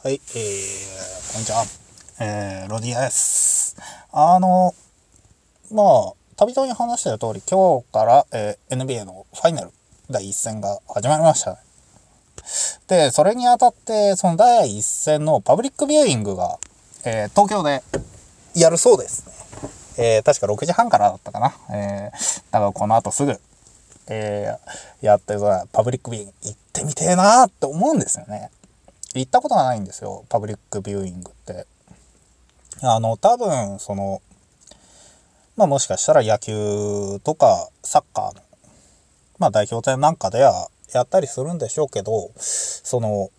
はい、えー、こんにちは。えー、ロディアです。あの、まあ、たびたび話してる通り、今日から、えー NBA のファイナル第一戦が始まりましたね。で、それにあたって、その第一戦のパブリックビューイングが、えー東京でやるそうですね。えー確か6時半からだったかな。えーだからこの後すぐ、えーやってさ、パブリックビューイング行ってみてえなーって思うんですよね。行ったことがないんですよ、パブリックビューイングって。あの、多分、その、まあもしかしたら野球とかサッカーの、まあ代表戦なんかではやったりするんでしょうけど、その、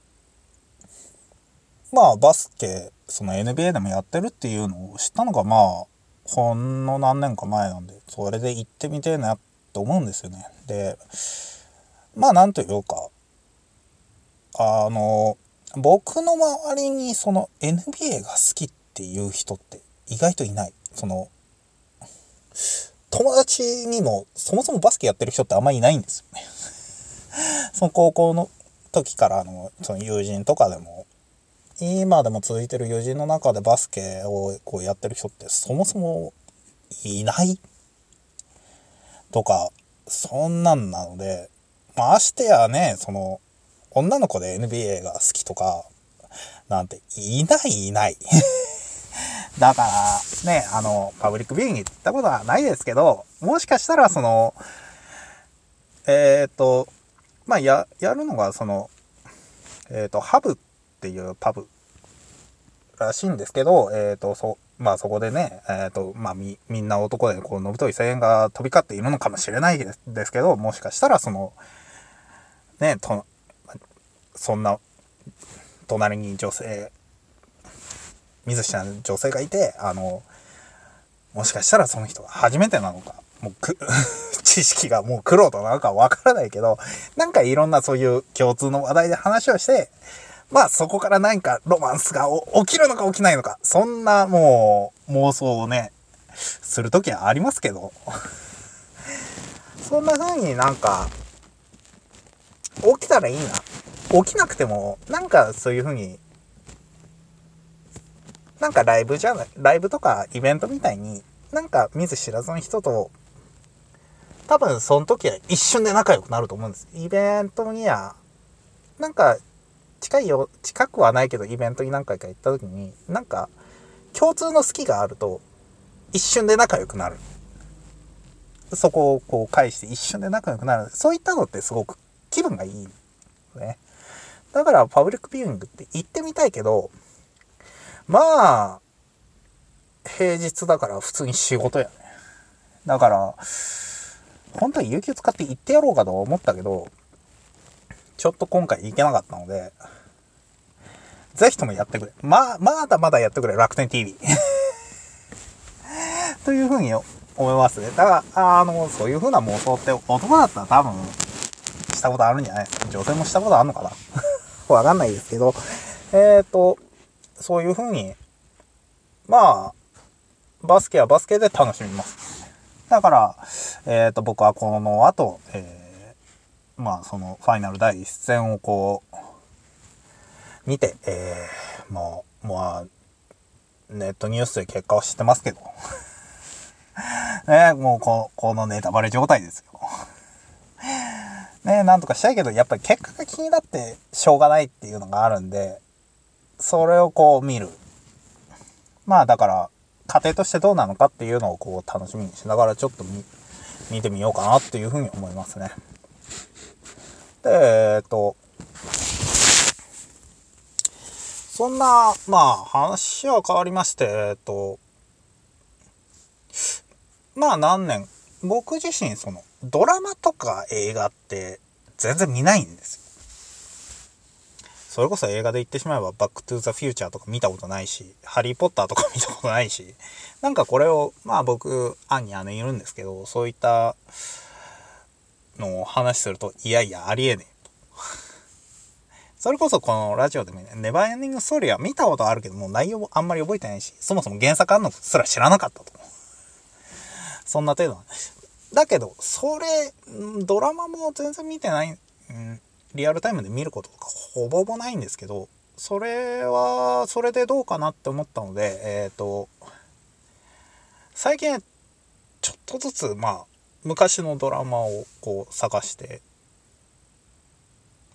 まあバスケ、その NBA でもやってるっていうのを知ったのがまあ、ほんの何年か前なんで、それで行ってみてえなって思うんですよね。で、まあなんというか、あの、僕の周りにその NBA が好きっていう人って意外といない。その、友達にもそもそもバスケやってる人ってあんまりいないんですよね。その高校の時からのその友人とかでも、今でも続いてる友人の中でバスケをこうやってる人ってそもそもいないとか、そんなんなので、まあ、してやね、その、女の子で NBA が好きとか、なんて、いないいない。だから、ね、あの、パブリックビューイング行ったことはないですけど、もしかしたら、その、えっ、と、まあ、や、やるのが、その、えっ、と、ハブっていうパブらしいんですけど、えっ、と、そ、まあそこでね、えっ、と、まあみ、みんな男でこう、のぶとい声援が飛び交っているのかもしれないですですけど、もしかしたらその、ね、と、そんな、隣に女性、見ず知らぬ女性がいて、あの、もしかしたらその人が初めてなのか、もうく、知識がもう苦労となのかわからないけど、なんかいろんなそういう共通の話題で話をして、まあそこから何かロマンスが起きるのか起きないのか、そんなもう妄想をね、するときはありますけど、そんな風になんか、起きたらいいな。起きなくても、なんかそういう風に、なんかライブじゃない、ライブとかイベントみたいに、なんか見ず知らずの人と、多分その時は一瞬で仲良くなると思うんです。イベントには、なんか近いよ、近くはないけどイベントに何回か行った時に、なんか共通の好きがあると一瞬で仲良くなる。そこをこう返して一瞬で仲良くなる。そういったのってすごく気分がいい。ね。だからパブリックビューイングって行ってみたいけど、まあ、平日だから普通に仕事やね。だから、本当に有給使って行ってやろうかと思ったけど、ちょっと今回行けなかったので、ぜひともやってくれ。まあ、まだまだやってくれ、楽天 TV。というふうに思いますね。だから、あの、そういうふうな妄想って男だったら多分、したことあるんじゃないですか。女性もしたことあるのかなわかんないですけど、えっ、と、そういうふうに、まあ、バスケはバスケで楽しみます。だから、えっ、と、僕はこの後、えーまあ、その、ファイナル第一戦をこう、見て、えーもう、まあ、ネットニュースで結果を知ってますけど、ね、もうこ、このネタバレ状態です。ね、なんとかしたいけど、やっぱり結果が気になってしょうがないっていうのがあるんで、それをこう見る。まあだから、家庭としてどうなのかっていうのをこう楽しみにしながらちょっと見、見てみようかなっていうふうに思いますね。で、えっと、そんな、まあ話は変わりまして、えっと、まあ何年、僕自身そのドラマとか映画って全然見ないんですよ。それこそ映画で言ってしまえばバックトゥーザフューチャーとか見たことないし、ハリーポッターとか見たことないし、なんかこれを、まあ僕、兄姉いるんですけど、そういったのを話すると、いやいや、ありえねえと。それこそこのラジオでもね、ネバーエンディングストーリーは見たことあるけどもう、内容もあんまり覚えてないし、そもそも原作あんのすら知らなかったと。そんな程度なんだけど、それ、ドラマも全然見てない、うんリアルタイムで見ることとかほぼほぼないんですけど、それはそれでどうかなって思ったのでえっ、ー、と最近ちょっとずつまあ昔のドラマをこう探して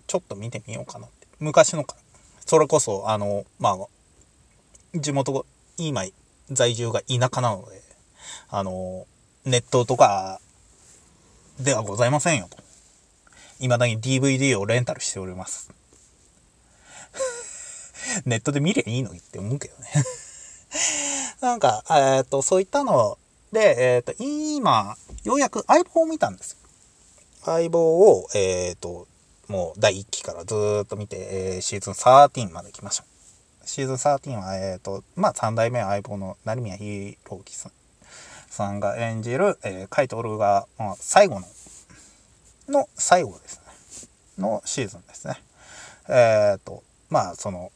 ちょっと見てみようかなって。昔のから。それこそあのまあ地元今在住が田舎なのであのネットとかではございませんよと未だに DVD をレンタルしております ネットで見りゃいいのにって思うけどね なんか、えっ、と、そういったので、えっ、と、今、ようやく相棒を見たんですよ。相棒を、えっ、と、もう第1期からずっと見て、えー、シーズン13まで来ました。シーズン13は、えっ、と、まあ、3代目相棒の成宮宏樹さんさんが演じる、えー、カイトルが、まあ、最後の、の最後ですね。のシーズンですね。えっ、と、まあ、その、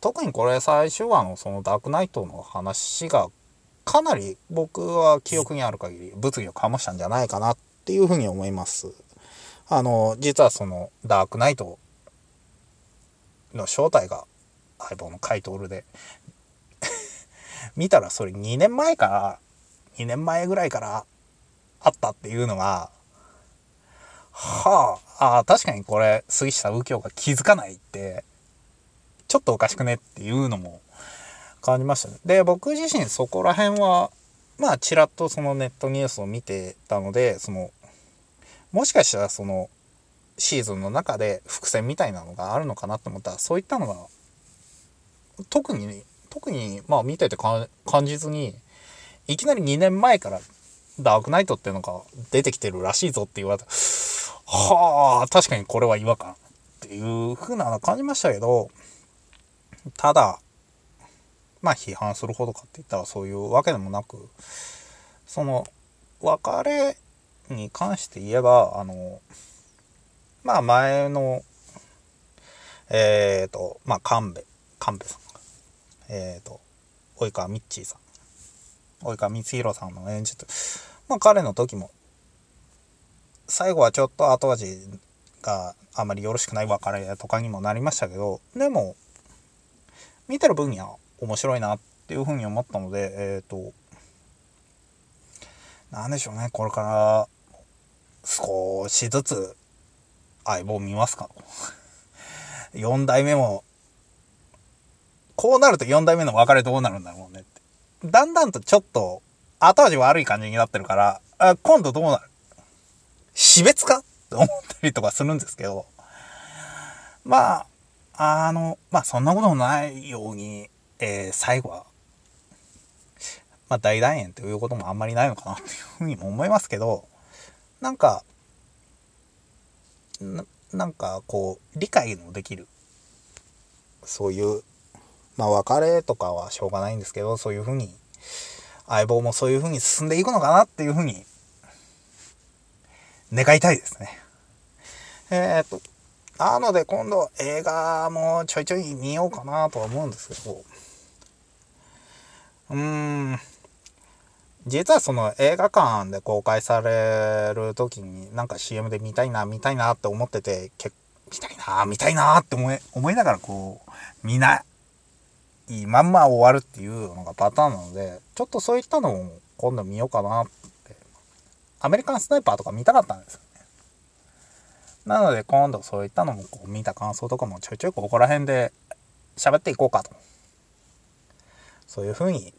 特にこれ最終話のそのダークナイトの話がかなり僕は記憶にある限り物議を醸したんじゃないかなっていうふうに思います。あの、実はそのダークナイトの正体が相棒のカイトールで見たらそれ2年前から2年前ぐらいからあったっていうのがはああ確かにこれ杉下右京が気づかないってちょっとおかしくねっていうのも感じましたね。で、僕自身そこら辺は、まあ、ちらっとそのネットニュースを見てたので、その、もしかしたらその、シーズンの中で伏線みたいなのがあるのかなと思ったら、そういったのが、特に、特に、まあ見てて感じずに、いきなり2年前からダークナイトっていうのが出てきてるらしいぞって言われたはあ、確かにこれは違和感っていう風なの感じましたけど、ただ、まあ批判するほどかって言ったらそういうわけでもなく、その、別れに関して言えば、あの、まあ前の、えっ、ー、と、まあ神戸、神戸さん、えっ、ー、と、及川みっちーさん、及川光弘さんの演じて、まあ彼の時も、最後はちょっと後味があまりよろしくない別れとかにもなりましたけど、でも、見てる分には面白いなっていうふうに思ったので、えっ、ー、と、なんでしょうね、これから少しずつ相棒見ますか4 代目も、こうなると4代目の別れどうなるんだろうねって。だんだんとちょっと後味悪い感じになってるから、あ今度どうなる？死別か？って思ったりとかするんですけど、まあ、あの、まあそんなこともないように、えー、最後は、まあ大団円ということもあんまりないのかなっていうふうにも思いますけど、なんか、ななんかこう、理解のできる、そういう、まあ別れとかはしょうがないんですけど、そういうふうに、相棒もそういうふうに進んでいくのかなっていうふうに、願いたいですね。えー、っと、なので今度映画もちょいちょい見ようかなとは思うんですけど、うーん、実はその映画館で公開される時になんか CM で見たいな、見たいなって思ってて、見たいな、見たいなって思い、思いながらこう、見ない、まんま終わるっていうのがパターンなので、ちょっとそういったのを今度見ようかなって。アメリカンスナイパーとか見たかったんですよね。なので今度そういったのもこう見た感想とかもちょいちょいここら辺で喋っていこうかと。そういうふうに、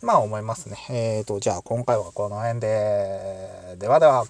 まあ思いますね。えーと、じゃあ今回はこの辺で、ではでは。